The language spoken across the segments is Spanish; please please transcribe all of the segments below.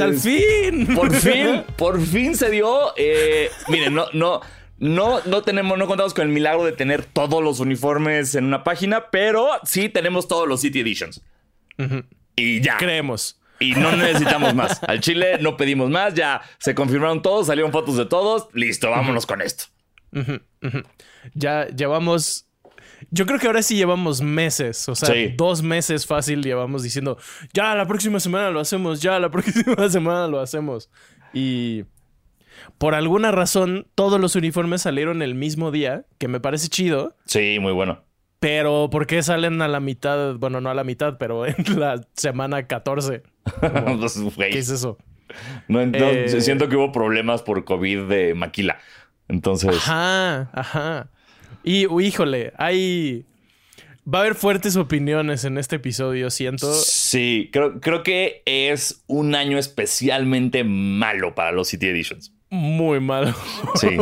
Pues al fin. Por fin, por fin se dio. Eh, miren, no, no, no, no tenemos, no contamos con el milagro de tener todos los uniformes en una página, pero sí tenemos todos los City Editions. Y ya. Creemos. Y no necesitamos más. Al Chile no pedimos más, ya se confirmaron todos, salieron fotos de todos. Listo, vámonos con esto. Ya llevamos. Yo creo que ahora sí llevamos meses, o sea, Sí. dos meses fácil llevamos diciendo, ya la próxima semana lo hacemos, ya la próxima semana lo hacemos. Y por alguna razón todos los uniformes salieron el mismo día, que me parece chido, Sí, muy bueno. pero ¿por qué salen a la mitad? Bueno, no a la mitad, pero en la semana 14. Pues, güey, ¿Qué es eso? no, no, Eh. Siento que hubo problemas por COVID de maquila. Entonces, Ajá, ajá. Y híjole, hay. Va a haber fuertes opiniones en este episodio, siento. sí, creo, creo que es un año especialmente malo para los City Editions. Muy malo. Sí.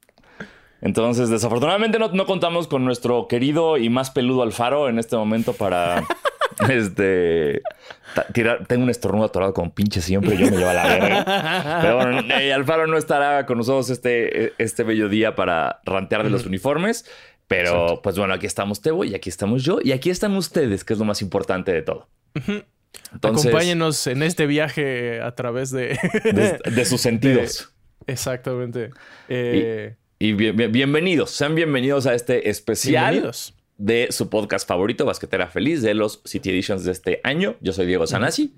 Entonces, desafortunadamente no, no contamos con nuestro querido y más peludo Alfaro en este momento para este tirar. Tengo un estornudo atorado como pinche siempre, yo me llevo a la verga. Pero bueno, eh, Alfaro no estará con nosotros este, este bello día para rantear de los uniformes. Pero pues bueno, aquí estamos Tebo y aquí estamos yo y aquí están ustedes, que es lo más importante de todo. Entonces, Acompáñenos en este viaje a través de. de, de sus sentidos. Exactamente. Eh, Y bien- bien- bienvenidos, sean bienvenidos a este especial bienvenidos. De su podcast favorito, Basquetera Feliz, de los City Editions de este año. Yo soy Diego Sanasi.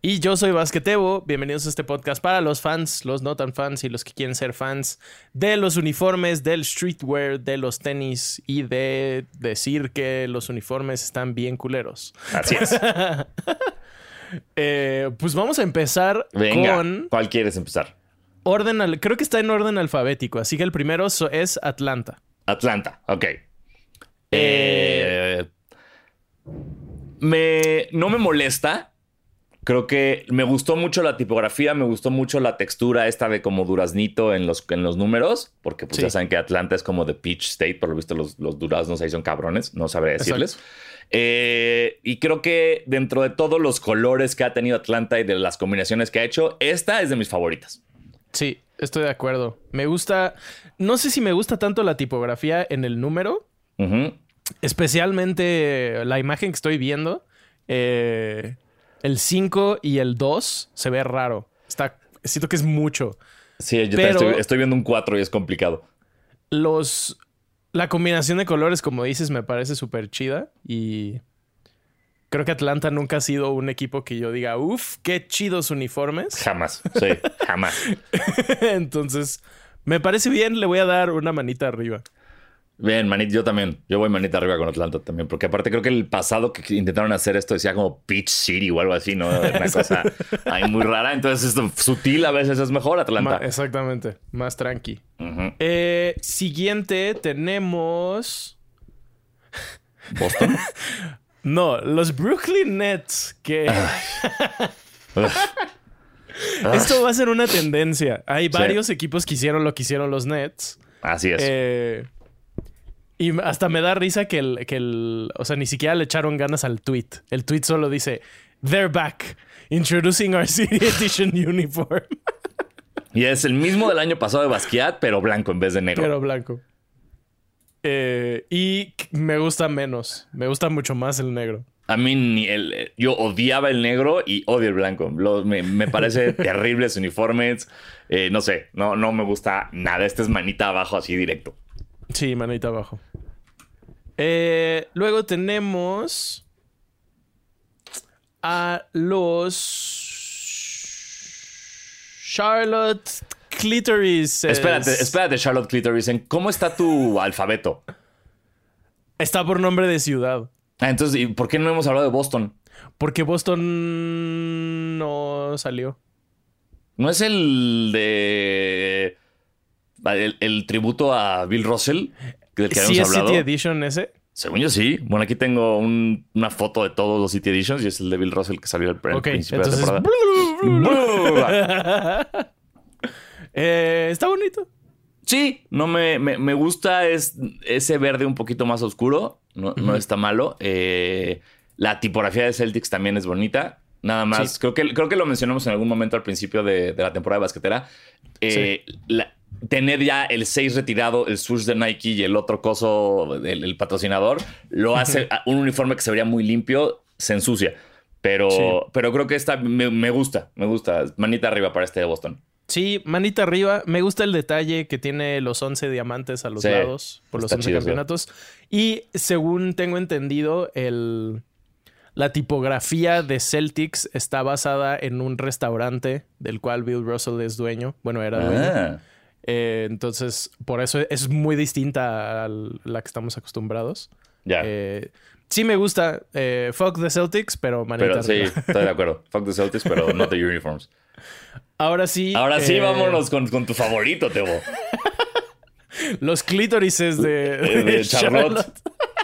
Y yo soy Basquetebo. Bienvenidos a este podcast para los fans, los no tan fans y los que quieren ser fans de los uniformes, del streetwear, de los tenis y de decir que los uniformes están bien culeros. Así es. Eh, pues vamos a empezar Venga, con ¿cuál quieres empezar? orden, al- creo que está en orden alfabético, así que el primero es Atlanta. Atlanta, ok. Eh, me, no me molesta. Creo que me gustó mucho la tipografía, me gustó mucho la textura esta de como duraznito en los, en los números, porque pues Sí. ya saben que Atlanta es como de Peach State, por lo visto los, los duraznos ahí son cabrones, no sabré decirles. Eh, y creo que dentro de todos los colores que ha tenido Atlanta y de las combinaciones que ha hecho, esta es de mis favoritas. Sí, estoy de acuerdo. Me gusta, no sé si me gusta tanto la tipografía en el número, Especialmente la imagen que estoy viendo. eh, el 5 y el 2 se ve raro. Está, siento que es mucho. Sí, yo Pero- estoy, estoy viendo un 4 y es complicado. Los. La combinación de colores, como dices, me parece súper chida. Y creo que Atlanta nunca ha sido un equipo que yo diga, uff, qué chidos uniformes. Jamás, sí, jamás. Entonces, me parece bien, le voy a dar una manita arriba. Bien, manita, yo también. Yo voy manita arriba con Atlanta también, porque aparte creo que el pasado que intentaron hacer esto decía como Peach City o algo así, ¿no? Una cosa ahí muy rara. Entonces, esto sutil a veces es mejor Ma- Atlanta. exactamente, más tranqui. Eh, siguiente tenemos. Boston. No, los Brooklyn Nets. Que esto va a ser una tendencia. Hay varios equipos que hicieron lo que hicieron los Nets. Así es. Eh, y hasta me da risa que el, que el. O sea, ni siquiera le echaron ganas al tweet. El tweet solo dice: They're back. Introducing our City Edition uniform. Y es el mismo del año pasado de Basquiat, pero blanco en vez de negro. Pero blanco. Eh, y me gusta menos. Me gusta mucho más el negro. A mí ni el, yo odiaba el negro y odio el blanco. Lo- me, me parece terribles uniformes. Eh, no sé, no, no me gusta nada. Este es manita abajo así directo. Sí, manita abajo. Eh, luego tenemos a los Charlotte Clitoris. Espérate, espérate, Charlotte Clitoris. ¿Cómo está tu alfabeto? Está por nombre de ciudad. Ah, entonces, ¿y por qué no hemos hablado de Boston? Porque Boston no salió. ¿No es el de. El, el tributo a Bill Russell? Del que ¿Sí habíamos es hablado. City Edition ese? Según yo sí. Bueno, aquí tengo un- una foto de todos los City Editions y es el de Bill Russell que salió al pr- Ok, principio entonces. de la temporada. Eh, está bonito. Sí, no me, me, me gusta es, ese verde un poquito más oscuro. No, no está malo. Eh, la tipografía de Celtics también es bonita. Nada más. Creo, que, creo que lo mencionamos en algún momento al principio de, la temporada de basquetera. Eh, tener ya el 6 retirado, el swoosh de Nike y el otro coso, el, patrocinador, lo hace un uniforme que se vería muy limpio, se ensucia. Pero, pero creo que esta me, gusta, me gusta. Manita arriba para este de Boston. Sí, manita arriba. Me gusta el detalle que tiene los 11 diamantes a los lados por los 11 campeonatos. Y según tengo entendido, el, la tipografía de Celtics está basada en un restaurante del cual Bill Russell es dueño. Bueno, era dueño. Ah. Eh, entonces, por eso es muy distinta a la que estamos acostumbrados. Ya. Eh, sí me gusta. Eh, fuck the Celtics, pero manita Sí, estoy de acuerdo. Fuck the Celtics, pero no the uniforms. Ahora sí. Ahora sí, vámonos con, tu favorito, Tebo. Los clítorices de, Charlotte.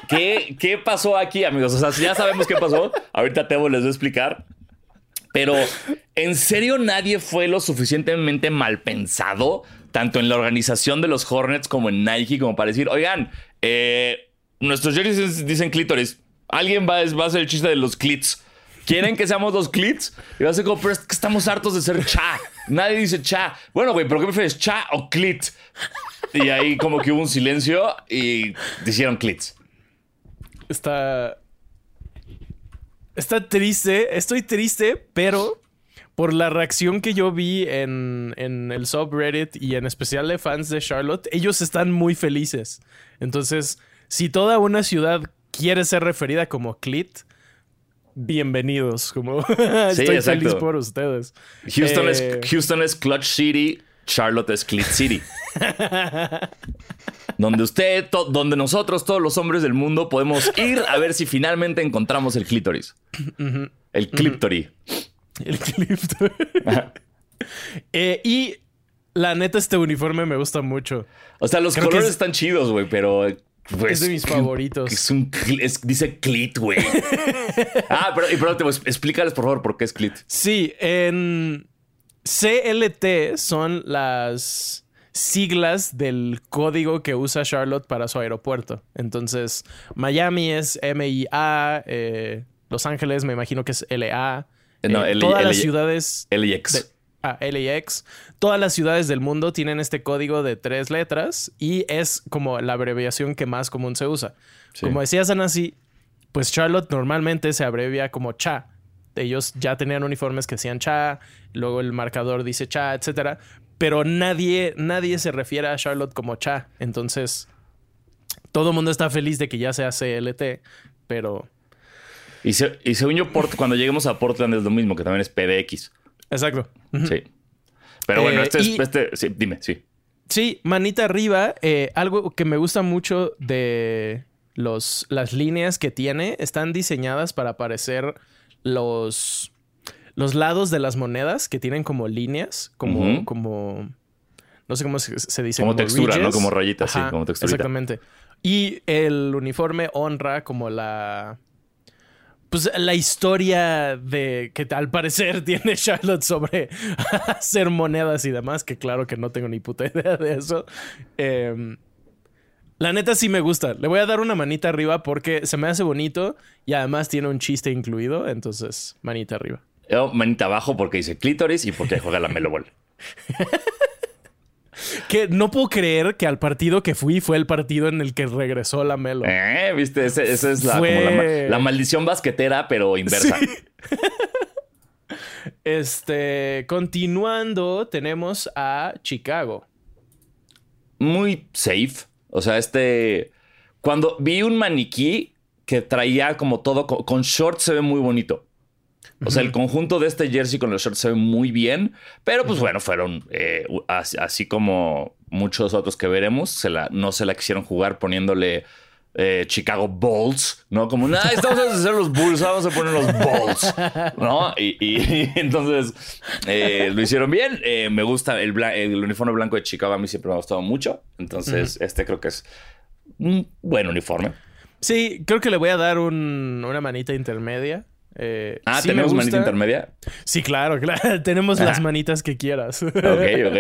¿Qué, ¿Qué pasó aquí, amigos? O sea, ya sabemos qué pasó. Ahorita Tebo les voy a explicar. Pero, ¿en serio nadie fue lo suficientemente mal pensado tanto en la organización de los Hornets como en Nike, como para decir, oigan, eh, nuestros jerseys dicen clítoris. Alguien va, va, a hacer el chiste de los clits. ¿Quieren que seamos los clits? Y va a ser como, pero es que estamos hartos de ser cha. Nadie dice cha. Bueno, güey, ¿pero qué prefieres, cha o clit? Y ahí como que hubo un silencio y hicieron clits. Está... Está triste. Estoy triste, pero por la reacción que yo vi en, el subreddit y en especial de fans de Charlotte, ellos están muy felices. Entonces, si toda una ciudad quiere ser referida como Clit, bienvenidos. Como estoy feliz por ustedes. Houston, es, eh, Houston es Clutch City, Charlotte es Clit City. donde usted, donde nosotros, todos los hombres del mundo, podemos ir a ver si finalmente encontramos el clítoris. El cliptory. El clip. Eh, y la neta, este uniforme me gusta mucho. O sea, los colores están chidos, güey, pero. Pues, es de mis favoritos. Es un dice clit, güey. ah, pero, pero explícales por favor por qué es clit. Sí, en CLT son las siglas del código que usa Charlotte para su aeropuerto. Entonces, Miami es MIA, eh, Los Ángeles me imagino que es LA, no, eh, todas las ciudades. LAX. ah, LAX. Todas las ciudades del mundo tienen este código de tres letras y es como la abreviación que más común se usa. Como decía Sanasi, pues Charlotte normalmente se abrevia como CHA. Ellos ya tenían uniformes que decían CHA, luego el marcador dice CHA, etcétera. Pero nadie, nadie se refiere a Charlotte como CHA. Entonces, todo el mundo está feliz de que ya sea CLT, pero y, según yo, cuando lleguemos a Portland es lo mismo, que también es PDX. Exacto. Sí. Pero bueno, eh, este es. Este, sí, dime, sí. Sí, manita arriba. Eh, algo que me gusta mucho de los, las líneas que tiene están diseñadas para parecer los, los lados de las monedas que tienen como líneas, como, como no sé cómo se, dice. Como, textura, ¿no? Como rayitas, sí, como textura. Exactamente. Y el uniforme honra como la pues la historia de que al parecer tiene Charlotte sobre hacer monedas y demás, que claro que no tengo ni puta idea de eso. Em, la neta sí me gusta. Le voy a dar una manita arriba porque se me hace bonito y además tiene un chiste incluido, entonces manita arriba. Yo manita abajo porque dice clítoris y porque juega la Melo Ball. Que no puedo creer que al partido que fui fue el partido en el que regresó la Melo. Eh, viste, esa es la, la, maldición basquetera, pero inversa. Este, continuando, tenemos a Chicago. Muy safe. O sea, este. Cuando vi un maniquí que traía como todo con shorts, se ve muy bonito. O sea, el conjunto de este jersey con los shorts se ve muy bien, pero pues bueno, fueron eh, así, como muchos otros que veremos, se la, no se la quisieron jugar poniéndole eh, Chicago Bulls, ¿no? Como, nada, estamos a hacer los Bulls, vamos a poner los Bulls, ¿no? Y, entonces eh, lo hicieron bien. me gusta el, el, uniforme blanco de Chicago, a mí siempre me ha gustado mucho. Entonces, este creo que es un buen uniforme. Sí, creo que le voy a dar una manita intermedia. Eh, ah, ¿tenemos manita intermedia? Sí, claro, claro. tenemos las ah. manitas que quieras. ok, ok.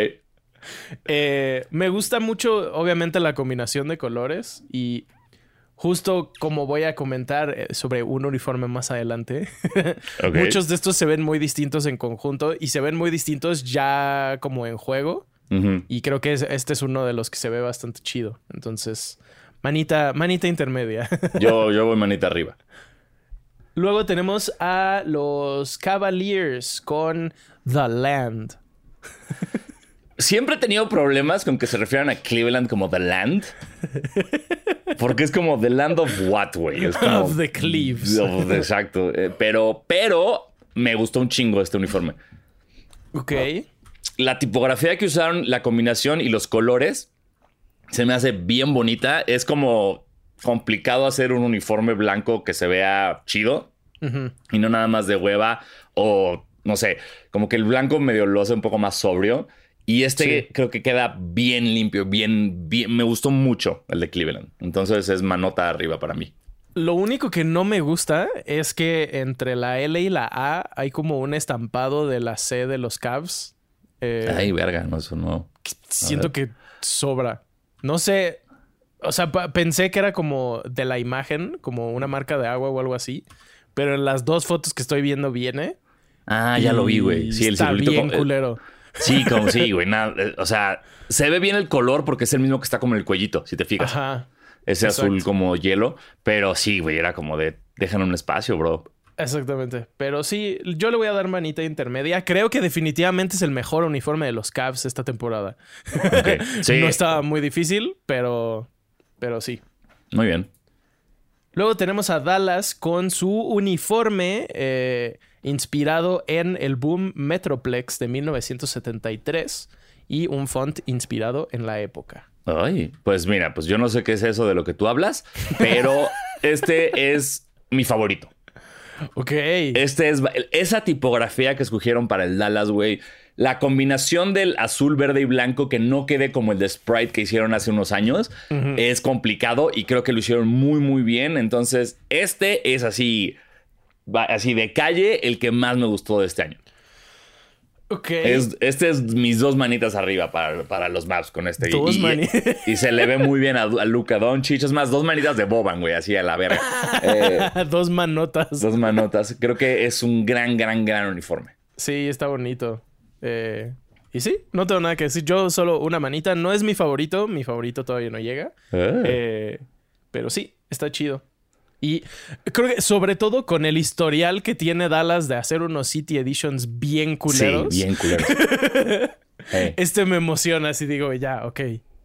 Eh, me gusta mucho, obviamente, la combinación de colores y justo como voy a comentar eh, sobre un uniforme más adelante, muchos de estos se ven muy distintos en conjunto y se ven muy distintos ya como en juego. Y creo que este es uno de los que se ve bastante chido. Entonces, manita, manita intermedia. yo, yo voy manita arriba. Luego tenemos a los Cavaliers con The Land. Siempre he tenido problemas con que se refieran a Cleveland como The Land. Porque es como The Land of what, güey. of the Cleaves. exacto. Eh, pero, pero me gustó un chingo este uniforme. Ok. La tipografía que usaron, la combinación y los colores se me hace bien bonita. Es como complicado hacer un uniforme blanco que se vea chido y no nada más de hueva o no sé, como que el blanco medio lo hace un poco más sobrio. Y este creo que queda bien limpio, bien, bien. Me gustó mucho el de Cleveland. Entonces es manota arriba para mí. Lo único que no me gusta es que entre la L y la A hay como un estampado de la C de los Cavs. Eh, Ay, verga, no, eso no. Siento que sobra. No sé. O sea, pensé que era como de la imagen, como una marca de agua o algo así. Pero en las dos fotos que estoy viendo viene. Ah, ya lo vi, güey. Sí, el está bien eh, culero. Sí, como sí, güey. Eh, o sea, se ve bien el color porque es el mismo que está como en el cuellito, si te fijas. Ajá. Ese azul como hielo. Pero sí, güey, era como de dejan un espacio, bro. Exactamente. Pero sí, yo le voy a dar manita intermedia. Creo que definitivamente es el mejor uniforme de los Cavs esta temporada. Sí. no estaba muy difícil, pero, pero sí. Muy bien. Luego tenemos a Dallas con su uniforme eh, inspirado en el boom Metroplex de 1973 y un font inspirado en la época. Ay, pues mira, pues yo no sé qué es eso de lo que tú hablas, pero este es mi favorito. Ok. Este es esa tipografía que escogieron para el Dallas, güey. La combinación del azul, verde y blanco que no quede como el de Sprite que hicieron hace unos años es complicado y creo que lo hicieron muy, muy bien. Entonces, este es así así de calle, el que más me gustó de este año. Ok. este es mis dos manitas arriba para, los maps con este. Dos manitas. Y, se le ve muy bien a, Luca Doncic. Es más, dos manitas de Boban, güey, así a la verga. Eh, dos manotas. Dos manotas. Creo que es un gran, gran, gran uniforme. Sí, está bonito. Eh, y sí, no tengo nada que decir. Yo solo una manita. No es mi favorito. Mi favorito todavía no llega. Ah. Eh, pero sí, está chido. Y creo que sobre todo con el historial que tiene Dallas de hacer unos City Editions bien culeros. Sí, bien culeros. Este me emociona, así digo, ya, ok,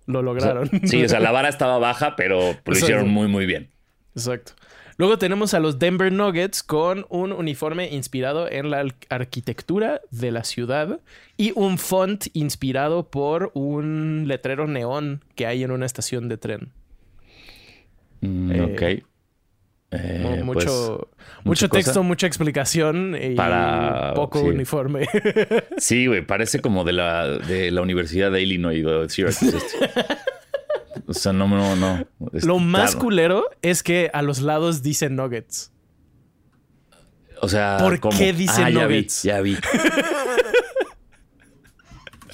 lo lograron. sí, o sea, la vara estaba baja, pero lo hicieron muy, muy bien. Exacto. Luego tenemos a los Denver Nuggets con un uniforme inspirado en la arquitectura de la ciudad y un font inspirado por un letrero neón que hay en una estación de tren. Mm, eh, ok. Eh, mucho, pues, mucho texto, mucha explicación y poco uniforme. sí, güey, parece como de la, de la Universidad de Illinois O sea, no, no, no. Lo más culero es que a los lados dicen nuggets. O sea, ¿por qué dicen ah, nuggets? Ya vi, ya vi.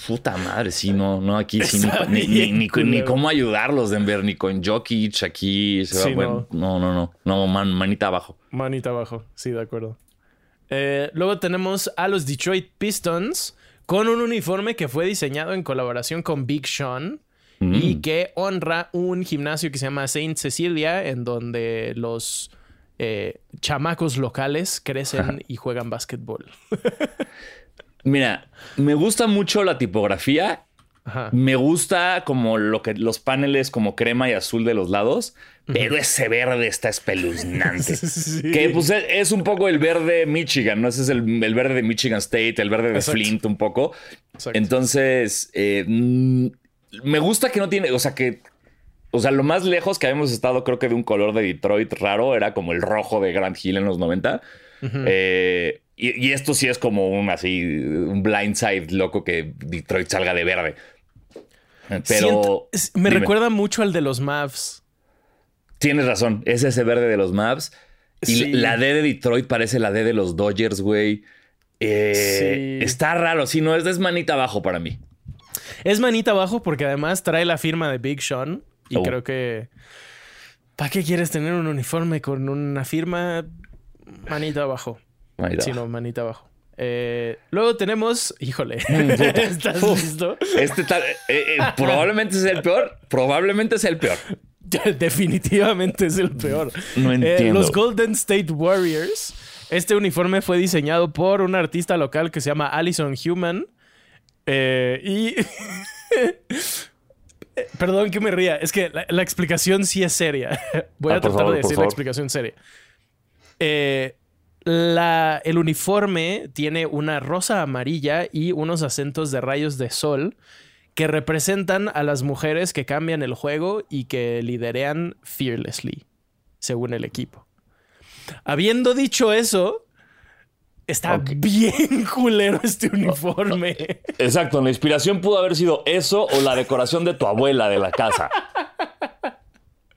Puta madre, sí, no, no, aquí sí, ni, ni, ni, cómo ayudarlos, Denver, ni con Jokic aquí. Se va, bueno, no, no, no, no, manita abajo. Manita abajo, sí, de acuerdo. Eh, luego tenemos a los Detroit Pistons con un uniforme que fue diseñado en colaboración con Big Sean y que honra un gimnasio que se llama Saint Cecilia, en donde los eh, chamacos locales crecen y juegan básquetbol. Mira, me gusta mucho la tipografía. Me gusta como lo que los paneles como crema y azul de los lados, pero ese verde está espeluznante. Que pues es un poco el verde Michigan, ¿no? Ese es el, verde de Michigan State, el verde de Flint un poco. Entonces, eh, mm, me gusta que no tiene, o sea, que o sea, lo más lejos que habíamos estado, creo que de un color de Detroit raro, era como el rojo de Grand Hill en los 90. eh, y, esto sí es como un así, un blindside loco que Detroit salga de verde. Pero. me recuerda mucho al de los Mavs. Tienes razón, es ese verde de los Mavs. Y la D de Detroit parece la D de los Dodgers, güey. Eh, está raro, sí, no, es, es manita abajo para mí. Es manita abajo porque además trae la firma de Big Sean. Y oh. creo que ¿Para qué quieres tener un uniforme con una firma? Manita abajo. Manita Sí, abajo. no, manita abajo. Eh, luego tenemos, híjole, Mm. ¿estás Uf. listo? Este tal, eh, eh, probablemente sea el peor. Probablemente sea el peor. Definitivamente es el peor. No entiendo. los Golden State Warriors. Este uniforme fue diseñado por un artista local que se llama Allison Human. Eh, y. Perdón que me ría. Es que la, la explicación sí es seria. Voy Ah, a tratar favor, de decir la explicación seria. Eh, la- el uniforme tiene una rosa amarilla y unos acentos de rayos de sol que representan a las mujeres que cambian el juego y que liderean fearlessly, según el equipo. Habiendo dicho eso, está bien culero este uniforme. Exacto, la inspiración pudo haber sido eso o la decoración de tu abuela de la casa.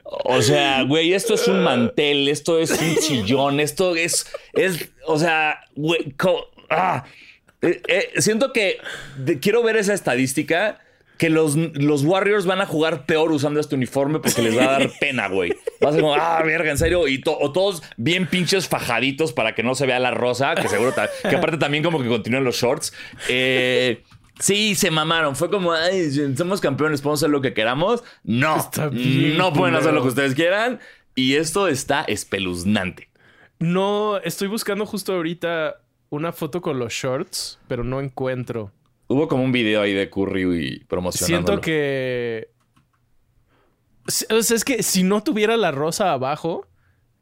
O sea, güey, esto es un mantel, esto es un sillón, esto es, es, o sea, güey, ah. Eh, eh, siento que de- quiero ver esa estadística que los, los Warriors van a jugar peor usando este uniforme porque les va a dar pena, güey. Va a ser como, ah, verga, en serio. Y to- o todos bien pinches fajaditos para que no se vea la rosa, que seguro, que aparte también como que continúan los shorts. Eh, sí, se mamaron. Fue como, ay, somos campeones, podemos hacer lo que queramos. No, bien no pueden hacer lo que ustedes quieran. Y esto está espeluznante. No, estoy buscando justo ahorita una foto con los shorts, pero no encuentro. Hubo como un video ahí de Curry y promocionando. Siento que. O sea, es que si no tuviera la rosa abajo,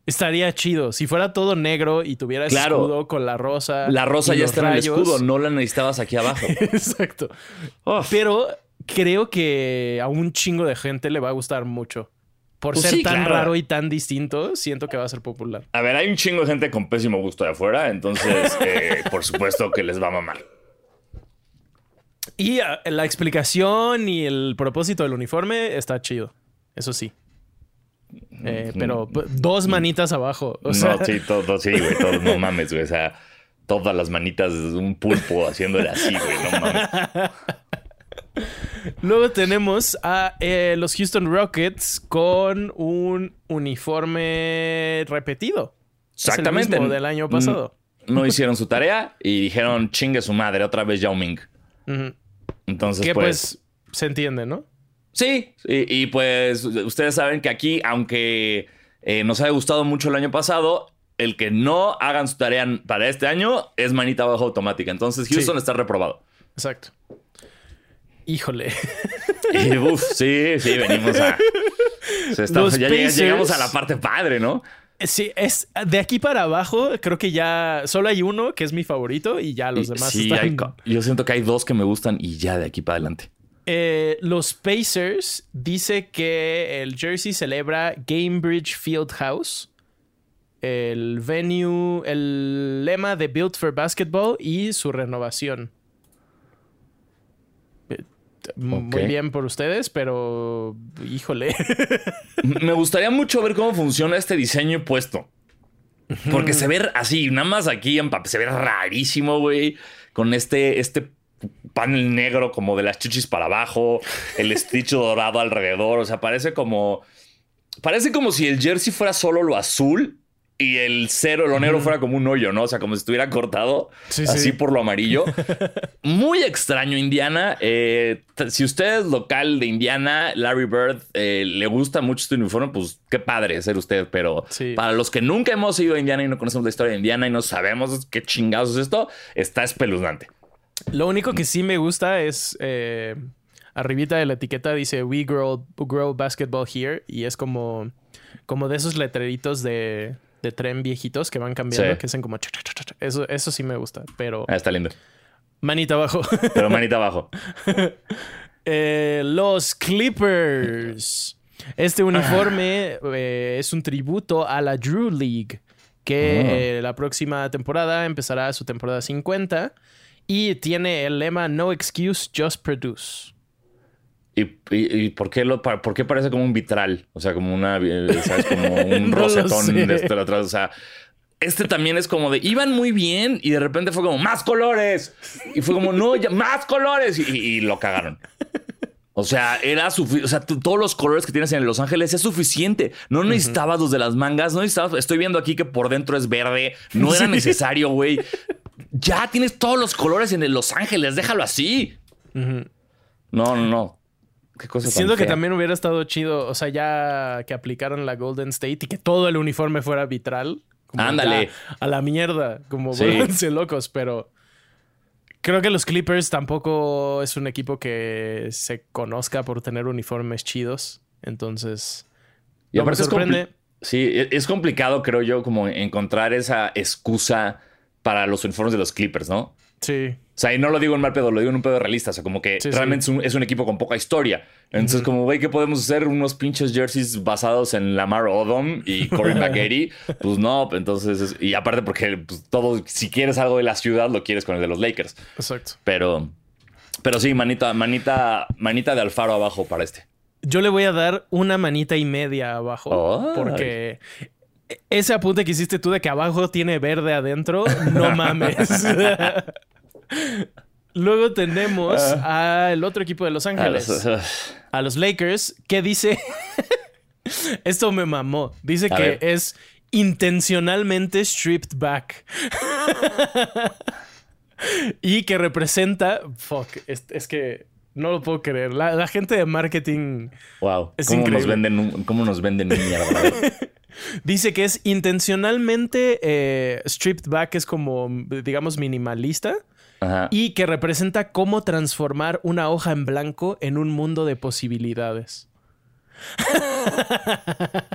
estaría chido. Si fuera todo negro y tuviera ese Claro. escudo con la rosa. La rosa ya está en el escudo, no la necesitabas aquí abajo. Exacto. Pero creo que a un chingo de gente le va a gustar mucho. Por Pues ser sí, tan claro. raro y tan distinto, siento que va a ser popular. A ver, hay un chingo de gente con pésimo gusto de afuera, entonces, eh, por supuesto que les va a mamar. Y ah, la explicación y el propósito del uniforme está chido. Eso sí. Eh, pero p- dos manitas abajo. O sea, no, sí, todo, sí, güey, todo, no mames, güey, o sea, todas las manitas de un pulpo haciéndole así, güey, no mames. Luego tenemos a eh, los Houston Rockets con un uniforme repetido. Exactamente. Es el mismo del año pasado. No hicieron su tarea y dijeron, chingue su madre, otra vez Yao Ming. Ujú. Entonces, Que pues, pues se entiende, ¿no? Sí, y, y, pues ustedes saben que aquí, aunque eh, nos haya gustado mucho el año pasado, el que no hagan su tarea para este año es manita abajo automática. Entonces Houston Sí. está reprobado. Exacto. Híjole. Y uf, sí, sí, venimos a... se está- ya llegamos a la parte padre, ¿no? Sí, es de aquí para abajo, creo que ya solo hay uno que es mi favorito y ya los Y- demás sí, están. hay yo siento que hay dos que me gustan y ya de aquí para adelante. Eh, los Pacers dice que el jersey celebra Gamebridge Fieldhouse, el venue, el lema de Built for Basketball y su renovación. Muy bien por ustedes, pero híjole. Me gustaría mucho ver cómo funciona este diseño puesto. Porque se ve así, nada más aquí en papel, se ve rarísimo, güey. Con este, este panel negro como de las chichis para abajo, el stitch dorado alrededor. O sea, parece como. Parece como si el jersey fuera solo lo azul y el cero, lo negro, fuera como un hoyo, ¿no? O sea, como si estuviera cortado Sí, así sí. por lo amarillo. Muy extraño, Indiana. Eh, si usted es local de Indiana, Larry Bird, eh, le gusta mucho este uniforme, pues qué padre ser usted. Pero Sí. para los que nunca hemos ido a Indiana y no conocemos la historia de Indiana y no sabemos qué chingados es esto, está espeluznante. Lo único que sí me gusta es eh, arribita de la etiqueta dice We grow, grow basketball here y es como, como de esos letreritos de, de tren viejitos que van cambiando, Sí. que hacen como... cha, cha, cha, cha, cha. Eso, eso sí me gusta, pero Ah, está lindo. manita abajo. Pero manita abajo. Eh, los Clippers. Este uniforme eh, es un tributo a la Drew League, que eh, la próxima temporada empezará su temporada 50 y tiene el lema No excuse, just produce. ¿Y, y, y por, qué lo, por qué parece como un vitral? O sea, como una, eh, ¿sabes? Como un No rosetón de este atrás. O sea, este también es como de, iban muy bien y de repente fue como, más colores. Y fue como, no, ya, más colores. Y, y lo cagaron. O sea, era o sea, todos los colores que tienes en Los Ángeles es suficiente. No necesitabas los de las mangas, no necesitabas. Estoy viendo aquí que por dentro es verde. No era necesario, güey. Ya tienes todos los colores en el Los Ángeles, déjalo así. Ujú. No, no, no. Qué cosa tan Siento que fea. también hubiera estado chido, o sea, ya que aplicaran la Golden State y que todo el uniforme fuera vitral. Ándale. A la mierda, como Sí. locos, pero creo que los Clippers tampoco es un equipo que se conozca por tener uniformes chidos. Entonces, Y no me es sorprende. Sí, e- es complicado, creo yo, como encontrar esa excusa para los uniformes de los Clippers, ¿no? Sí. O sea, y no lo digo en mal pedo, lo digo en un pedo realista. O sea, como que Sí, realmente Es, un, es un equipo con poca historia. Entonces, como, güey, ¿qué podemos hacer? Unos pinches jerseys basados en Lamar Odom y Corey McGarry. Pues no, entonces... es- y aparte porque pues, todo, si quieres algo de la ciudad, lo quieres con el de los Lakers. Exacto. Pero... Pero sí, manita, manita, manita de Alfaro abajo para este. Yo le voy a dar una manita y media abajo. Ay. Porque ese apunte que hiciste tú de que abajo tiene verde adentro, no mames. Luego tenemos al otro equipo de Los Ángeles, a los Lakers, que dice. Esto me mamó. Dice que ver. es intencionalmente stripped back. y que representa. Fuck, es, es que no lo puedo creer. La, la gente de marketing Wow. Es ¿Cómo nos venden, cómo nos venden mierda? Dice que es intencionalmente eh, stripped back, es como, digamos, minimalista. Ajá. Y que representa cómo transformar una hoja en blanco en un mundo de posibilidades.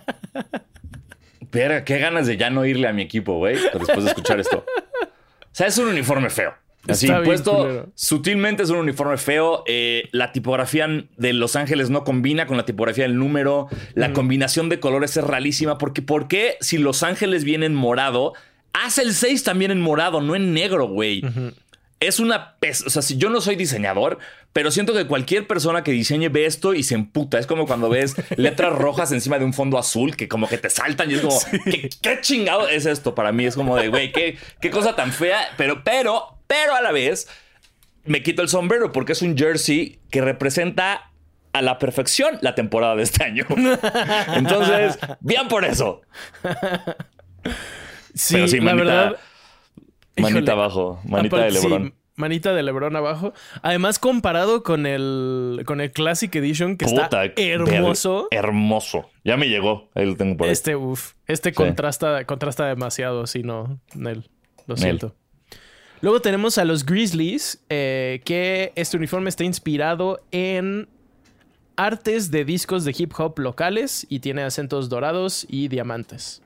Verga, qué ganas de ya no irle a mi equipo, güey, después de escuchar esto. O sea, es un uniforme feo. Así, Está puesto sutilmente es un uniforme feo. Eh, la tipografía de Los Ángeles no combina con la tipografía del número. La combinación de colores es ralísima. Porque, ¿Por qué si Los Ángeles viene en morado, hace el 6 también en morado, no en negro, güey? Es una... pes- O sea, si yo no soy diseñador, pero siento que cualquier persona que diseñe ve esto y se emputa. Es como cuando ves letras rojas encima de un fondo azul que como que te saltan y es como, ¿qué, qué chingado es esto? Para mí es como de, güey, qué, qué cosa tan fea. Pero, pero, pero a la vez me quito el sombrero porque es un jersey que representa a la perfección la temporada de este año. Entonces, bien por eso. Sí, Pero sí, la manita- verdad. Manita híjole, abajo, manita de sí, Lebron. manita de Lebron abajo. Además, comparado con el, con el Classic Edition, que Puta, está hermoso. ver- hermoso. Ya me llegó. Ahí lo tengo por ahí. Este, uff, este contrasta, contrasta demasiado, si no, Nel. Lo Nel. siento. Luego tenemos a los Grizzlies, eh, que este uniforme está inspirado en artes de discos de hip hop locales y tiene acentos dorados y diamantes.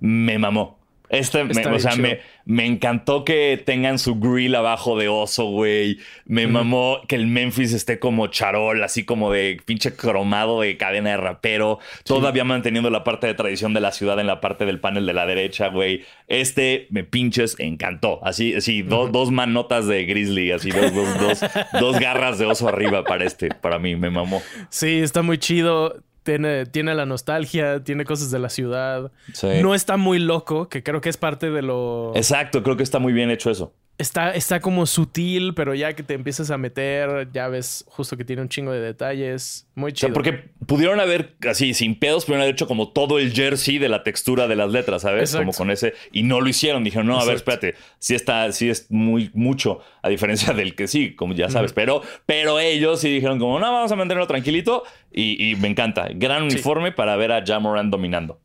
Me mamó. Este, me- o sea, me, me encantó que tengan su grill abajo de oso, güey. Me mamó que el Memphis esté como charol, así como de pinche cromado de cadena de rapero. Todavía manteniendo la parte de tradición de la ciudad en la parte del panel de la derecha, güey. Este me pinches encantó. Así, así, do- dos manotas de grizzly, así, dos, dos, dos, dos garras de oso arriba para este. Para mí, me mamó. Sí, está muy chido. Tiene, tiene la nostalgia, tiene cosas de la ciudad. Sí. No está muy loco, que creo que es parte de lo... Exacto, creo que está muy bien hecho eso. Está, está como sutil, pero ya que te empiezas a meter, ya ves justo que tiene un chingo de detalles. Muy O sea, chido. porque pudieron haber, así, sin pedos, pudieron haber hecho como todo el jersey de la textura de las letras, ¿sabes? Exacto. Como con ese. Y no lo hicieron. Dijeron, no, a ver, espérate. Sí está, sí es muy mucho, a diferencia del que sí, como ya sabes. pero, pero ellos sí dijeron, como, no, vamos a mantenerlo tranquilito. Y, y me encanta. Gran uniforme para ver a Jamoran dominando.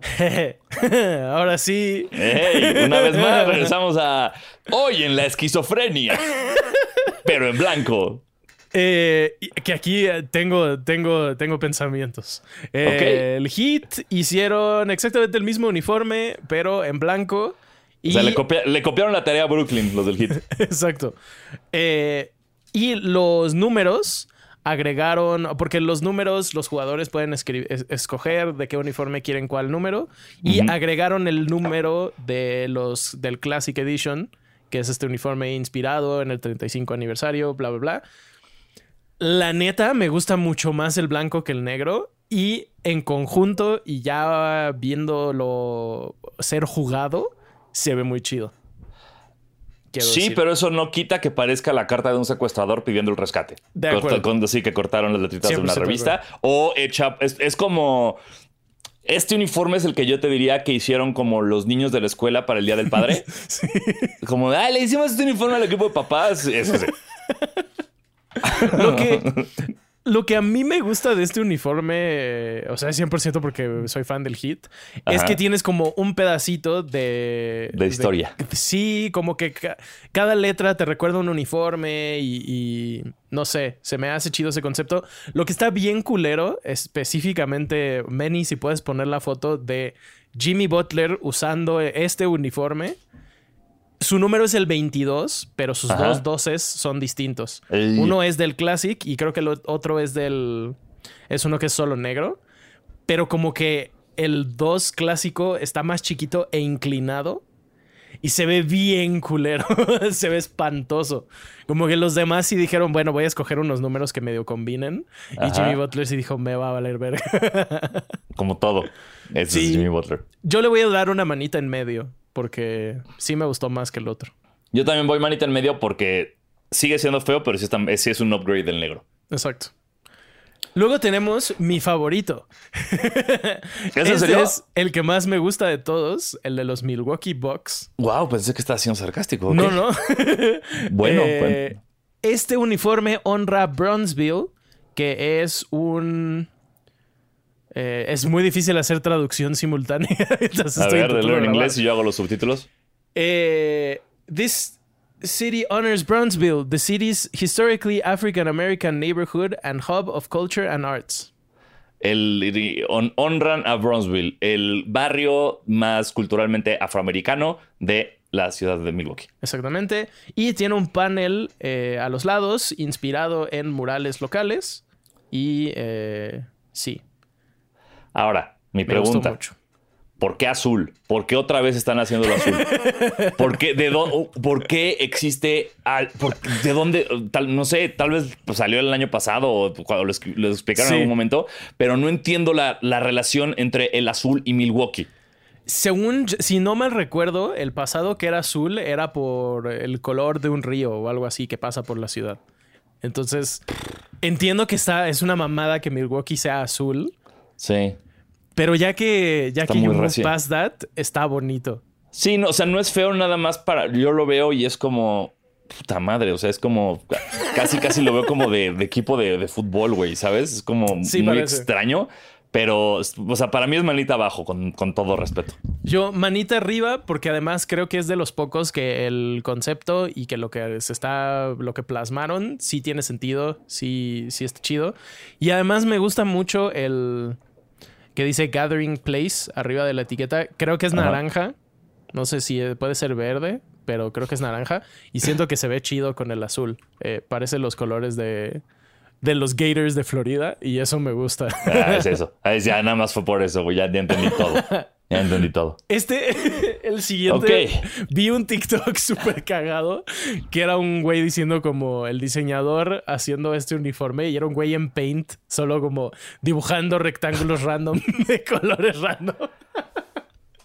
Ahora sí. Una vez más, regresamos a hoy en la esquizofrenia. pero en blanco. Eh, que aquí eh, tengo, tengo, tengo pensamientos. Eh, Ok. El Heat hicieron exactamente el mismo uniforme, pero en blanco. Y... O sea, le, copia- le copiaron la tarea a Brooklyn, los del hit. Exacto. Eh, y los números agregaron, porque los números los jugadores pueden es- escoger de qué uniforme quieren cuál número y agregaron el número de los del Classic Edition, que es este uniforme inspirado en el 35 aniversario, bla bla bla. La neta me gusta mucho más el blanco que el negro y en conjunto y ya viéndolo ser jugado se ve muy chido. Quiero Sí, decir. pero eso no quita que parezca la carta de un secuestrador pidiendo el rescate. De acuerdo. Con, sí, que cortaron las letritas de una 100% de revista. O hecha. Es, es como. Este uniforme es el que yo te diría que hicieron como los niños de la escuela para el Día del Padre. Como, ah, le hicimos este uniforme al equipo de papás. Es ese. Lo que, lo que a mí me gusta de este uniforme, eh, o sea, 100% porque soy fan del hit, es que tienes como un pedacito de... De historia. sí, como que ca- cada letra te recuerda un uniforme y, y no sé, se me hace chido ese concepto. Lo que está bien culero, específicamente, Manny, si puedes poner la foto de Jimmy Butler usando este uniforme. Su número es el 22, pero sus Ajá. dos doses son distintos. Ey. Uno es del Classic y creo que el otro es del... Es uno que es solo negro. Pero como que el 2 clásico está más chiquito e inclinado. Y se ve bien culero. se ve espantoso. Como que los demás sí dijeron, bueno, voy a escoger unos números que medio combinen. Y. Jimmy Butler sí dijo, me va a valer verga. Como todo. Ese Sí. es Jimmy Butler. Yo le voy a dar una manita en medio. Porque sí me gustó más que el otro. Yo también voy manita en medio porque sigue siendo feo, pero sí, está- sí es un upgrade del negro. Exacto. Luego tenemos mi favorito. ¿Es en Este serio? es el que más me gusta de todos, el de los Milwaukee Bucks. Wow, pensé que estaba siendo sarcástico. No, no. Bueno, Eh, bueno. Este uniforme honra Bronzeville, que es un... eh, es muy difícil hacer traducción simultánea. A ver, de en inglés y yo hago los subtítulos. Eh, this city honors Bronzeville, the city's historically African American neighborhood and hub of culture and arts. El, hon- honran a Bronzeville, el barrio más culturalmente afroamericano de la ciudad de Milwaukee. Exactamente. Y tiene un panel eh, a los lados inspirado en murales locales. Y eh, sí, Ahora, mi pregunta. mucho. ¿Por qué azul? ¿Por qué otra vez están haciéndolo azul? ¿Por qué, de por qué existe... al- por- ¿De dónde? Tal, no sé, tal vez pues, salió el año pasado o cuando lo, lo explicaron Sí. en algún momento, pero no entiendo la, la relación entre el azul y Milwaukee. Según, si no mal recuerdo, el pasado que era azul era por el color de un río o algo así que pasa por la ciudad. Entonces, entiendo que está, es una mamada que Milwaukee sea azul, Sí. pero ya que, ya Está que you move past that, está bonito. Sí, no, o sea, no es feo nada más para. Yo lo veo y es como. Puta madre, o sea, es como. Casi, casi lo veo como de, de equipo de, de fútbol, güey, ¿sabes? Es como Sí, muy parece. extraño. Pero, o sea, para mí es manita abajo, con, con todo respeto. Yo, manita arriba, porque además creo que es de los pocos que el concepto y que lo que se está, lo que plasmaron, sí tiene sentido, sí, sí está chido. Y además me gusta mucho el que dice Gathering Place arriba de la etiqueta. Creo que es Ajá. naranja. No sé si eh, puede ser verde, pero creo que es naranja. Y siento que se ve chido con el azul. Eh, parece los colores de, de los Gators de Florida y eso me gusta. Ah, es eso. Ah, es- ya nada más fue por eso, güey. Ya entendí todo. Ya entendí todo. Este, el siguiente, vi un TikTok súper cagado que era un güey diciendo como el diseñador haciendo este uniforme y era un güey en Paint, solo como dibujando rectángulos random de colores random.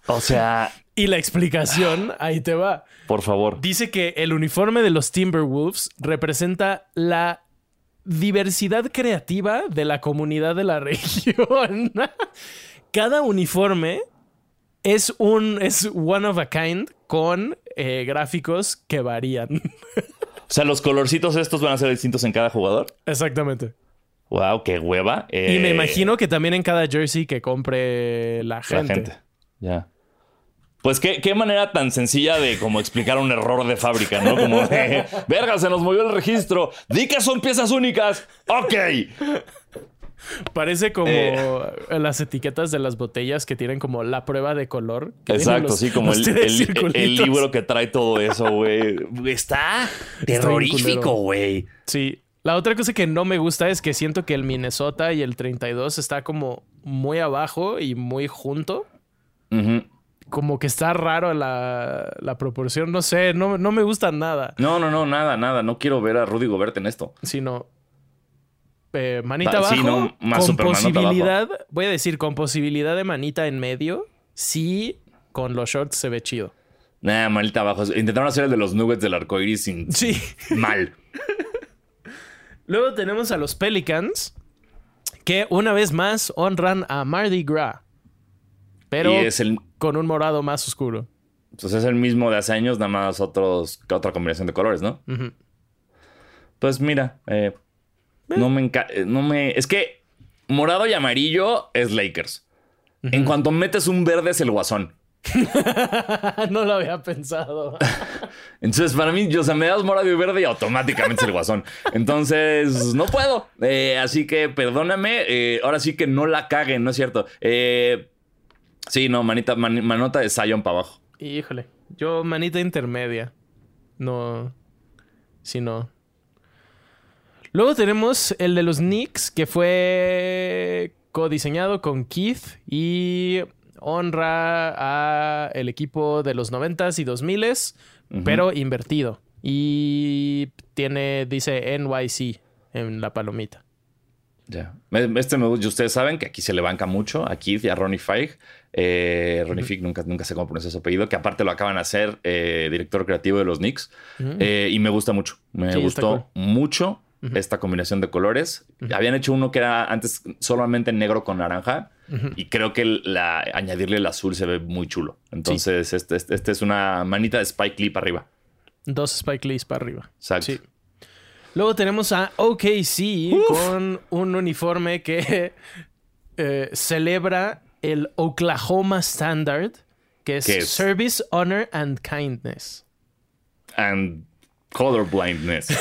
O sea, Y la explicación, ahí te va. por favor. Dice que el uniforme de los Timberwolves representa la diversidad creativa de la comunidad de la región. Cada uniforme es un es one of a kind con eh, gráficos que varían. O sea, los colorcitos estos van a ser distintos en cada jugador. Exactamente. Wow, qué hueva. Y me Eh, imagino que también en cada jersey que compre la la gente. gente. Ya. Pues qué, qué manera tan sencilla de como explicar un error de fábrica, ¿no? Como de, verga, se nos movió el registro. Di que son piezas únicas. Ok. Parece como Eh. las etiquetas de las botellas que tienen como la prueba de color. que Exacto, los- sí, como el, libro que trae todo eso, güey. Está terrorífico, güey. Sí. La otra cosa que no me gusta es que siento que el Minnesota y el 32 está como muy abajo y muy junto. Como que está raro la, la proporción. No sé, no, no me gusta nada. No, no, no, nada, nada. No quiero ver a Rudy Gobert en esto. Sino eh, manita Va, sí, abajo. no, más con posibilidad, voy a decir, con posibilidad de manita en medio. Sí, con los shorts se ve chido. Nah, manita abajo. Intentaron hacer el de los nuggets del arco iris sin. Sí. Mal. Luego tenemos a los Pelicans, que una vez más honran a Mardi Gras. Pero Y es el. con un morado más oscuro. Pues es el mismo de hace años, nada más otros, otra combinación de colores, ¿no? Pues mira, eh, no me encanta. No me. Es que morado y amarillo es Lakers. En cuanto metes un verde es el guasón. no lo había pensado. Entonces, para mí, yo, o sea, me das morado y verde y automáticamente es el guasón. Entonces, no puedo. Eh, así que perdóname. eh, ahora sí que no la caguen, ¿no es cierto? Eh, sí, no, manita, man- manota de Zion para abajo. Híjole. Yo, manita intermedia. No. Si no. Luego tenemos el de los Knicks, que fue codiseñado con Keith y honra a el equipo de los 90s y 2000s, pero invertido. Y tiene, dice NYC en la palomita. Ya. Este me gusta. Ustedes saben que aquí se le banca mucho a Keith y a Ronnie Feig. Eh, Ronnie Feig nunca, nunca sé cómo pronuncia su apellido, que aparte lo acaban de hacer eh, director creativo de los Knicks. Eh, y me gusta mucho. Me Sí, gustó mucho esta combinación de colores. Habían hecho uno que era antes solamente negro con naranja. Y creo que la, añadirle el azul se ve muy chulo. Entonces, este, este, este es una manita de Spike Lee para arriba. Dos Spike Lees para arriba. Exacto. Sí. Luego tenemos a OKC con un uniforme que eh, celebra el Oklahoma Standard, que es, ¿Qué es? Service, Honor and Kindness. And colorblindness.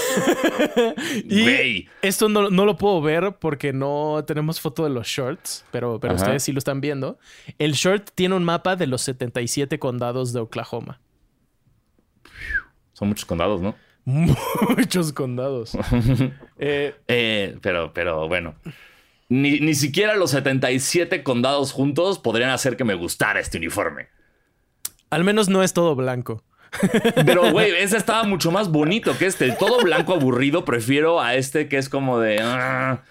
Y esto no, no lo puedo ver porque no tenemos foto de los shorts, pero, pero Ajá. ustedes sí lo están viendo. El short tiene un mapa de los 77 condados de Oklahoma. Son muchos condados, ¿no? Muchos condados. Eh, Eh, pero, pero bueno. Ni, ni siquiera los 77 condados juntos podrían hacer que me gustara este uniforme. al menos no es todo blanco. Pero, güey, ese estaba mucho más bonito que este. Todo blanco aburrido, prefiero a este que es como de. "Ah,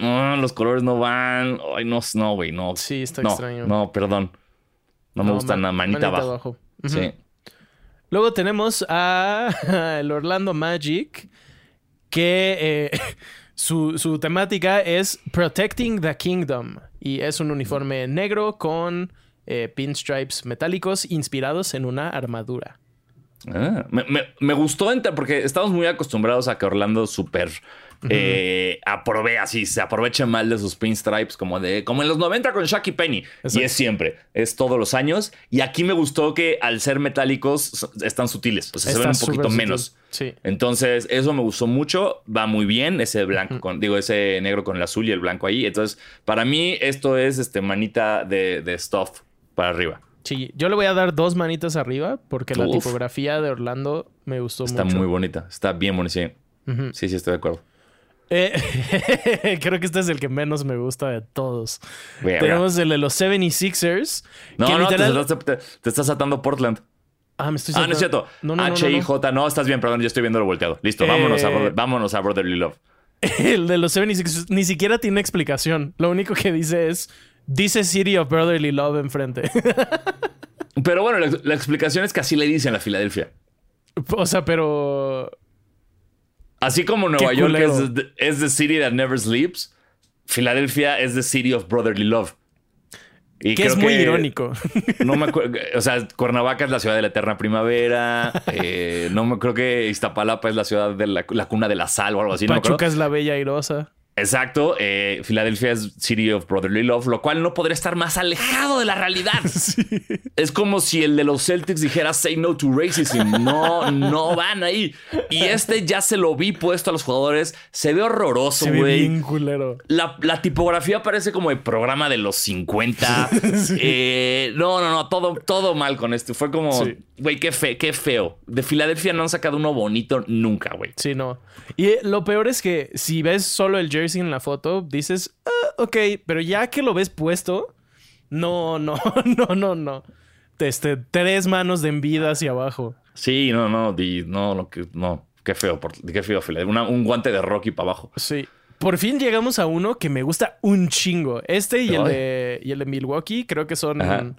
ah, los colores no van. Ay, no, no, güey, no. Sí, está no, extraño. No, perdón. No me gusta man- nada. Manita, abajo. Sí. Luego tenemos a el Orlando Magic, que eh, su, su temática es Protecting the Kingdom. Y es un uniforme negro con eh, pinstripes metálicos inspirados en una armadura. Ah, me, me- me gustó porque estamos muy acostumbrados a que Orlando super eh, aprove así, se aproveche mal de sus pinstripes, como de como en los 90 con Shaq y Penny. Exacto. Y es siempre, es todos los años. Y aquí me gustó que al ser metálicos están sutiles, o sea, se Está ven un poquito sutil. menos. Sí. Entonces, eso me gustó mucho. Va muy bien. Ese blanco con, digo, ese negro con el azul y el blanco ahí. Entonces, para mí, esto es este manita de, de stuff para arriba. Sí, yo le voy a dar dos manitas arriba porque la tipografía de Orlando me gustó Está mucho. muy bonita. Está bien bonita. Sí. Sí, sí, estoy de acuerdo. Eh, creo que este es el que menos me gusta de todos. Tenemos el de los 76ers. No, que no, te, literal- estás- te- te estás atando Portland. Ah, me estoy Ah, no es saltando- cierto. No, no, no, no, no. H-I-J. No, estás bien, perdón, yo estoy viendo lo volteado. Listo, vámonos, a, Eh. Brother- vámonos a Brotherly Love. El de los 76 ni siquiera tiene explicación. Lo único que dice es. Dice City of Brotherly Love enfrente. Pero bueno, la, la explicación es que así le dicen a Filadelfia. o sea, pero. Así como Nueva York es the, es the city that never sleeps, Filadelfia es the city of brotherly love. Y Que es muy irónico. No me acuerdo. O sea, Cuernavaca es la ciudad de la eterna primavera. eh, no me creo que Iztapalapa es la ciudad de la, la cuna de la sal o algo así. no me acuerdo. Pachuca es la bella airosa. Exacto. eh, Filadelfia es City of Brotherly Love, lo cual no podría estar más alejado de la realidad. Es como si el de los Celtics dijera say no to racism. No, no van ahí. Y este ya se lo vi puesto a los jugadores. Se ve horroroso, güey. La, la tipografía parece como el programa de los 50. Eh, no, no, no, todo, todo mal con esto. Fue como, Sí. güey, qué, fe, qué feo. De Filadelfia no han sacado uno bonito nunca, güey. Sí, no. Y eh, lo peor es que si ves solo el jersey en la foto, dices, "Ah, ok, pero ya que lo ves puesto, no, no, no, no, no. Este, tres manos de envidia hacia abajo. Sí, no, no, di- no, no. Qué feo, por- qué feo. Una- un guante de Rocky para abajo. Sí. Por fin llegamos a uno que me gusta un chingo. Este y el de, y el de Milwaukee creo que son Ajá.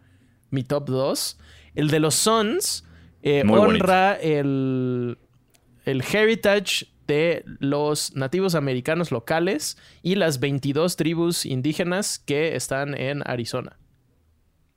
mi top dos. El de los Suns eh, honra el, el heritage de los nativos americanos locales y las 22 tribus indígenas que están en Arizona.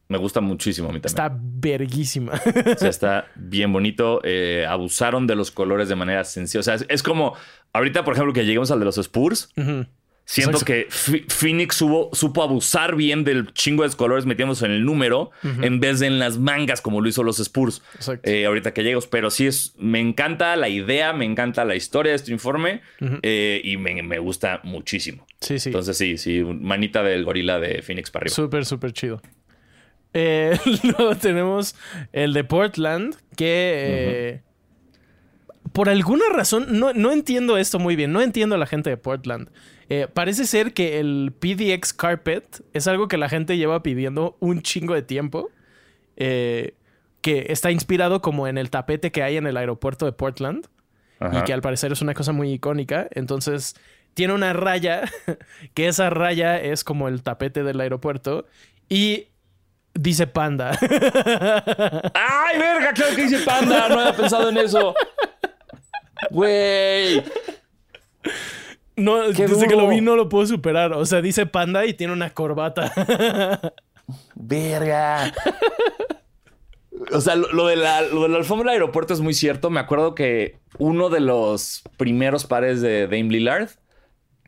Me gusta muchísimo a mí también. Está verguísima. O sea, está bien bonito. Eh, abusaron de los colores de manera sencilla. O sea, es, es como ahorita, por ejemplo, que lleguemos al de los Spurs. Ujú. Siento Exacto. que Ph- Phoenix supo abusar bien del chingo de colores metiéndose en el número en vez de en las mangas como lo hizo los Spurs. Eh, ahorita que llegamos, pero sí es, me encanta la idea, me encanta la historia de este informe eh, y me, me gusta muchísimo. Sí, sí. Entonces sí, sí, manita del gorila de Phoenix para arriba. Súper, súper chido. Eh, luego tenemos el de Portland, que eh, por alguna razón, no, no entiendo esto muy bien, no entiendo a la gente de Portland. Eh, parece ser que el PDX Carpet es algo que la gente lleva pidiendo un chingo de tiempo, eh, que está inspirado como en el tapete que hay en el aeropuerto de Portland Ajá. y que al parecer es una cosa muy icónica. Entonces, tiene una raya, que esa raya es como el tapete del aeropuerto y dice panda. ¡Ay, verga! Claro que dice panda. No había pensado en eso. Güey. No, ¡Qué desde que lo vi no lo puedo superar. O sea, dice panda y tiene una corbata. Verga. O sea, lo, lo de la, lo de la alfombra del aeropuerto es muy cierto. Me acuerdo que uno de los primeros pares de Dame Lillard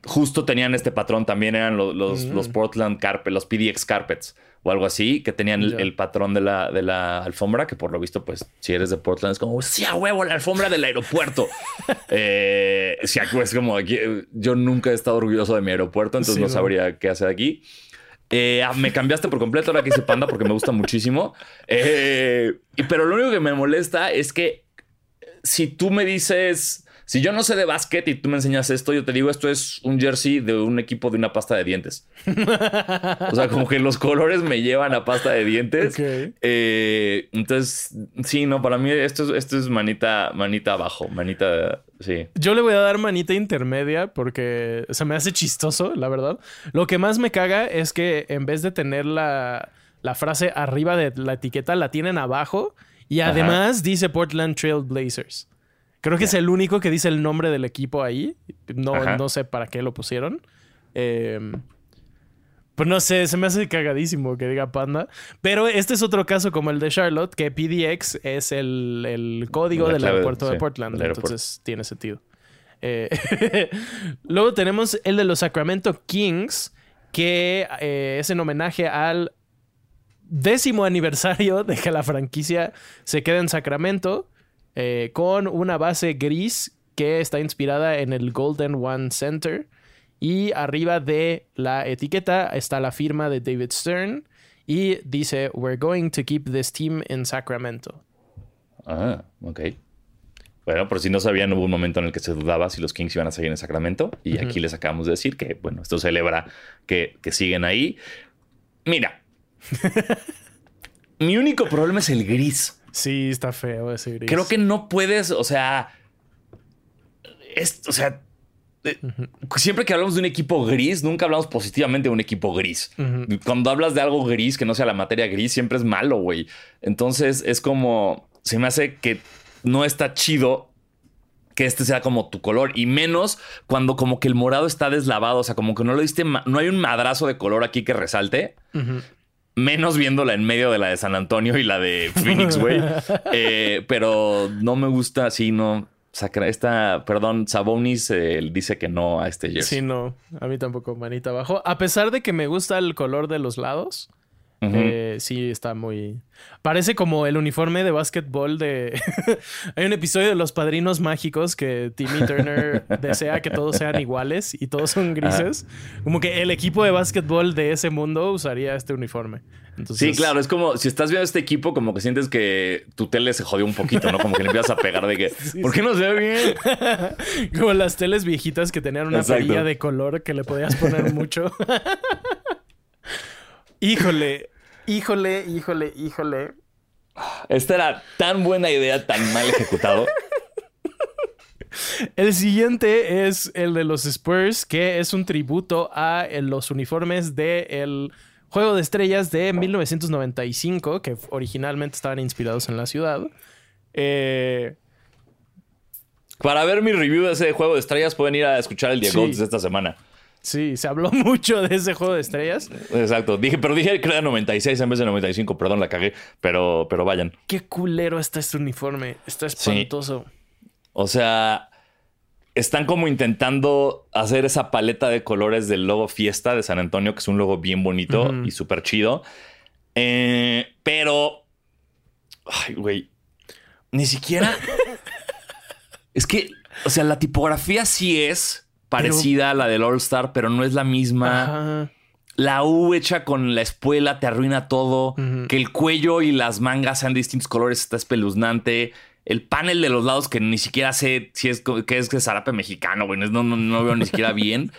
justo tenían este patrón. También eran lo- los, los Portland Carpet, los PDX Carpets o algo así, que tenían el, patrón de la, de la alfombra, que por lo visto, pues, si eres de Portland, es como, sí, a huevo, la alfombra del aeropuerto. eh, sí, es como, aquí, yo nunca he estado orgulloso de mi aeropuerto, entonces Sí, no sabría qué hacer aquí. Eh, ah, me cambiaste por completo ahora que hice panda porque me gusta muchísimo. Eh, pero lo único que me molesta es que si tú me dices, si yo no sé de básquet y tú me enseñas esto, yo te digo, esto es un jersey de un equipo de una pasta de dientes. O sea, como que los colores me llevan a pasta de dientes. Ok. Eh, entonces, sí, no, para mí esto es, esto es manita, manita abajo, manita, sí. Yo le voy a dar manita intermedia porque se me hace chistoso, la verdad. Lo que más me caga es que en vez de tener la, la frase arriba de la etiqueta, la tienen abajo y Ajá. además dice Portland Trail Blazers. Creo que es el único que dice el nombre del equipo ahí. No, Ajá. no sé para qué lo pusieron. Eh, pues no sé, se me hace cagadísimo que diga Panda. Pero este es otro caso como el de Charlotte, que PDX es el, el código La del aeropuerto de Portland. Entonces tiene sentido. Eh, luego tenemos el de los Sacramento Kings, que eh, es en homenaje al décimo aniversario de que la franquicia se queda en Sacramento, eh, con una base gris que está inspirada en el Golden One Center. Y arriba de la etiqueta está la firma de David Stern y dice, We're going to keep this team in Sacramento. Ah, ok. Bueno, por si no sabían, hubo un momento en el que se dudaba si los Kings iban a seguir en Sacramento. Y aquí les acabamos de decir que, bueno, esto celebra que, que siguen ahí. Mira. mi único problema es el gris. Sí, está feo ese gris. Creo que no puedes, o sea. Es, o sea. eh, Siempre que hablamos de un equipo gris, nunca hablamos positivamente de un equipo gris. Cuando hablas de algo gris que no sea la materia gris, siempre es malo, güey. Entonces es como. Se me hace que no está chido que este sea como tu color. Y menos cuando como que el morado está deslavado. O sea, como que no lo diste. No hay un madrazo de color aquí que resalte. Menos viéndola en medio de la de San Antonio y la de Phoenix, güey. Eh, pero no me gusta, sí, no. Sacra, esta, perdón, Sabonis eh, dice que no a este jersey. Sí, no, a mí tampoco, manita abajo. A pesar de que me gusta el color de los lados, Eh, sí está muy... Parece como el uniforme de básquetbol de... Hay un episodio de Los Padrinos Mágicos que Timmy Turner desea que todos sean iguales y todos son grises. Como que el equipo de básquetbol de ese mundo usaría este uniforme. Entonces, Sí, claro, es como si estás viendo este equipo, como que sientes que tu tele se jodió un poquito, ¿no? Como que le empiezas a pegar de que, ¿por qué no se ve bien? Como las teles viejitas que tenían una perilla de color que le podías poner mucho. híjole, híjole, híjole, híjole. Esta era tan buena idea, tan mal ejecutado. El siguiente es el de los Spurs, que es un tributo a eh, los uniformes del Juego de Estrellas de 1995, que originalmente estaban inspirados en la ciudad. Eh, Para ver mi review de ese juego de estrellas pueden ir a escuchar el Diego Sí. de esta semana. Sí, se habló mucho de ese Juego de Estrellas. Exacto. Dije, pero dije que era 96 en vez de 95. Perdón, la cagué. Pero, pero vayan. Qué culero está este uniforme. Está espantoso. O sea, están como intentando hacer esa paleta de colores del logo Fiesta de San Antonio, que es un logo bien bonito y súper chido. Eh, pero, ay, güey, ni siquiera... es que, o sea, la tipografía sí es parecida a la del All Star, pero no es la misma. Ajá. La U hecha con la espuela te arruina todo. Que el cuello y las mangas sean de distintos colores está espeluznante. El panel de los lados que ni siquiera sé si es que es que zarape mexicano, güey. No, no, no veo ni siquiera bien.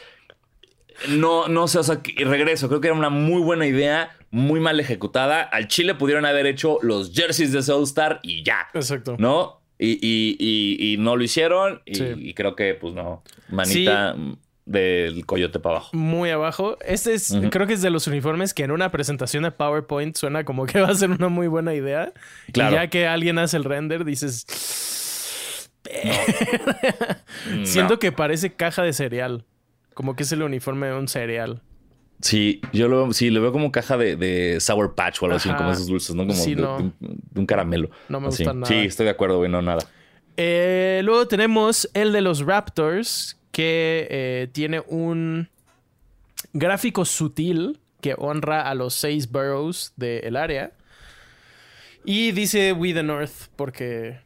No, no sé, o sea, y regreso. Creo que era una muy buena idea, muy mal ejecutada. Al Chile pudieron haber hecho los jerseys de ese All-Star y ya. Exacto. ¿No? Y, y- y- y no lo hicieron. Y, Sí. creo que, pues no. Manita del coyote para abajo. Muy abajo. Este es, creo que es de los uniformes que en una presentación de PowerPoint suena como que va a ser una muy buena idea. Claro. Y ya que alguien hace el render, dices. Siento No. que parece caja de cereal. Como que es el uniforme de un cereal. Sí, yo lo veo, sí, lo veo como caja de, de Sour Patch o algo así, como esos dulces, ¿no? Como Sí, de, no. de un, de un caramelo. No me Así. gustan nada. Sí, estoy de acuerdo, güey, no nada. Eh, luego tenemos el de los Raptors, que eh, tiene un gráfico sutil que honra a los seis boroughs del área. Y dice We the North, porque.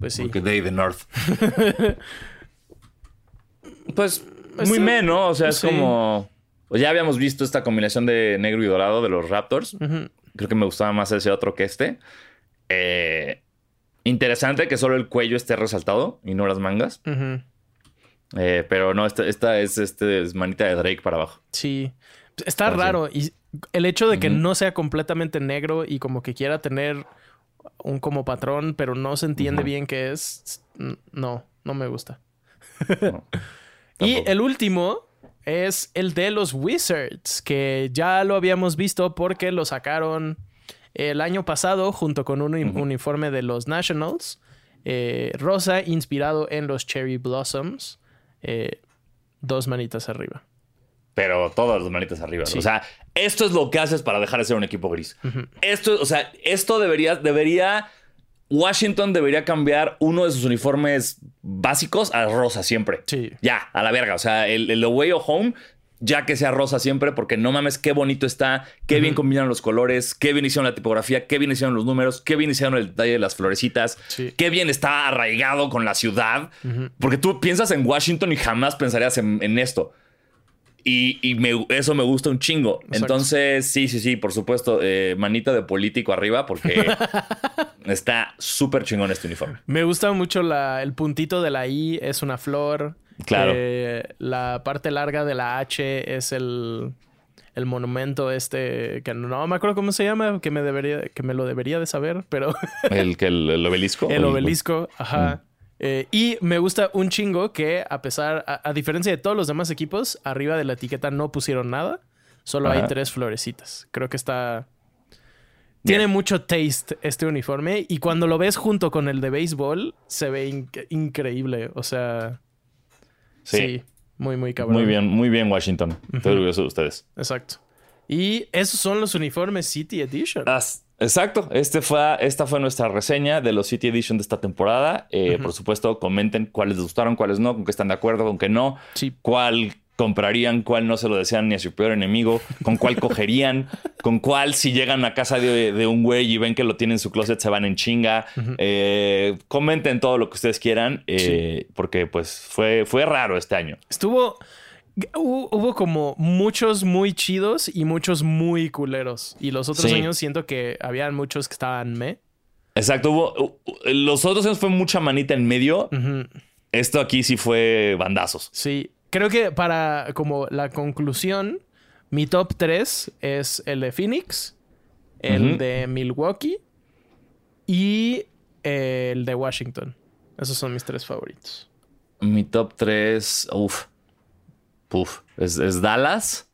Pues sí. Porque Day the North. pues muy Este- me, ¿no? O sea, es sí. como. Pues ya habíamos visto esta combinación de negro y dorado de los Raptors. Creo que me gustaba más ese otro que este. Eh, interesante que solo el cuello esté resaltado y no las mangas. Eh, pero no, esta, esta es, este, es manita de Drake para abajo. Sí. Está raro. Y el hecho de que no sea completamente negro y como que quiera tener un como patrón, pero no se entiende bien qué es. No, no me gusta. No, Y el último es el de los Wizards, que ya lo habíamos visto porque lo sacaron el año pasado junto con un uniforme de los Nationals. eh, rosa, inspirado en los Cherry Blossoms. eh, dos manitas arriba. Pero todas las manitas arriba. Sí. O sea, esto es lo que haces para dejar de ser un equipo gris. Esto, o sea, esto debería, debería. Washington debería cambiar uno de sus uniformes básicos a rosa siempre. Sí. Ya, a la verga. O sea, el, el away o home, ya que sea rosa siempre, porque no mames qué bonito está, qué bien combinan los colores, qué bien hicieron la tipografía, qué bien hicieron los números, qué bien hicieron el detalle de las florecitas, Sí. qué bien está arraigado con la ciudad. Porque tú piensas en Washington y jamás pensarías en, en esto. Y, y me- eso me gusta un chingo. Entonces, sí, sí, sí, por supuesto, eh, manita de político arriba, porque está súper chingón este uniforme. Me gusta mucho la- el puntito de la I, es una flor. Claro. Eh, la parte larga de la H es el, el monumento este, que no me acuerdo cómo se llama, que me, debería, que me lo debería de saber, pero El, que el, el obelisco. el obelisco, ajá. Eh, y me gusta un chingo que a pesar, a, a diferencia de todos los demás equipos, arriba de la etiqueta no pusieron nada, solo hay tres florecitas. Creo que está... Tiene mucho taste este uniforme y cuando lo ves junto con el de béisbol se ve inc- increíble. O sea, sí. Sí. muy, muy cabrón. Muy bien, muy bien, Washington. Estoy orgulloso de ustedes. Exacto. Y esos son los uniformes City Edition. As- Exacto, este fue, esta fue nuestra reseña de los City Edition de esta temporada. Eh, Por supuesto, comenten cuáles les gustaron, cuáles no, con qué están de acuerdo, con qué no, Sí. cuál comprarían, cuál no se lo desean ni a su peor enemigo, con cuál cogerían, con cuál si llegan a casa de, de un güey y ven que lo tiene en su closet se van en chinga. Eh, comenten todo lo que ustedes quieran, eh, porque pues fue, fue raro este año. Estuvo. Hubo, como muchos muy chidos y muchos muy culeros. Y los otros Sí. años siento que habían muchos que estaban me. Exacto, hubo, los otros años fue mucha manita en medio. Esto aquí sí fue bandazos. Sí. Creo que para como la conclusión, mi top 3 es el de Phoenix, el de Milwaukee y eh, el de Washington. Esos son mis tres favoritos. Mi top 3, uff, Puf, es, es Dallas,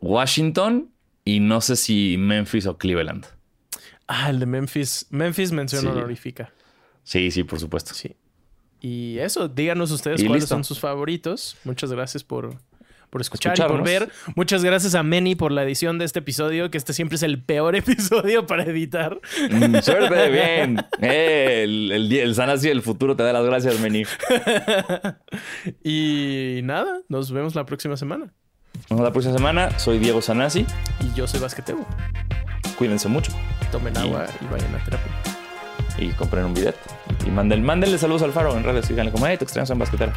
Washington y no sé si Memphis o Cleveland. Ah, el de Memphis. Memphis mención Sí. honorífica. Sí, sí, por supuesto. Sí. Y eso, díganos ustedes Y cuáles listo. son sus favoritos. Muchas gracias por, por escuchar y por ver. Muchas gracias a Meni por la edición de este episodio, que este siempre es el peor episodio para editar. Mm, suerte, bien. Eh, el, el, Sanasi del futuro te da las gracias, Meni. Y nada, nos vemos la próxima semana. Nos vemos la próxima semana. Soy Diego Sanasi. Y yo soy Basquetebo. Cuídense mucho Tomen agua y vayan a terapia. y compren un bidet. Y manden, mándenle saludos al faro en redes. Díganle como, hey, te extrañamos en basquetera.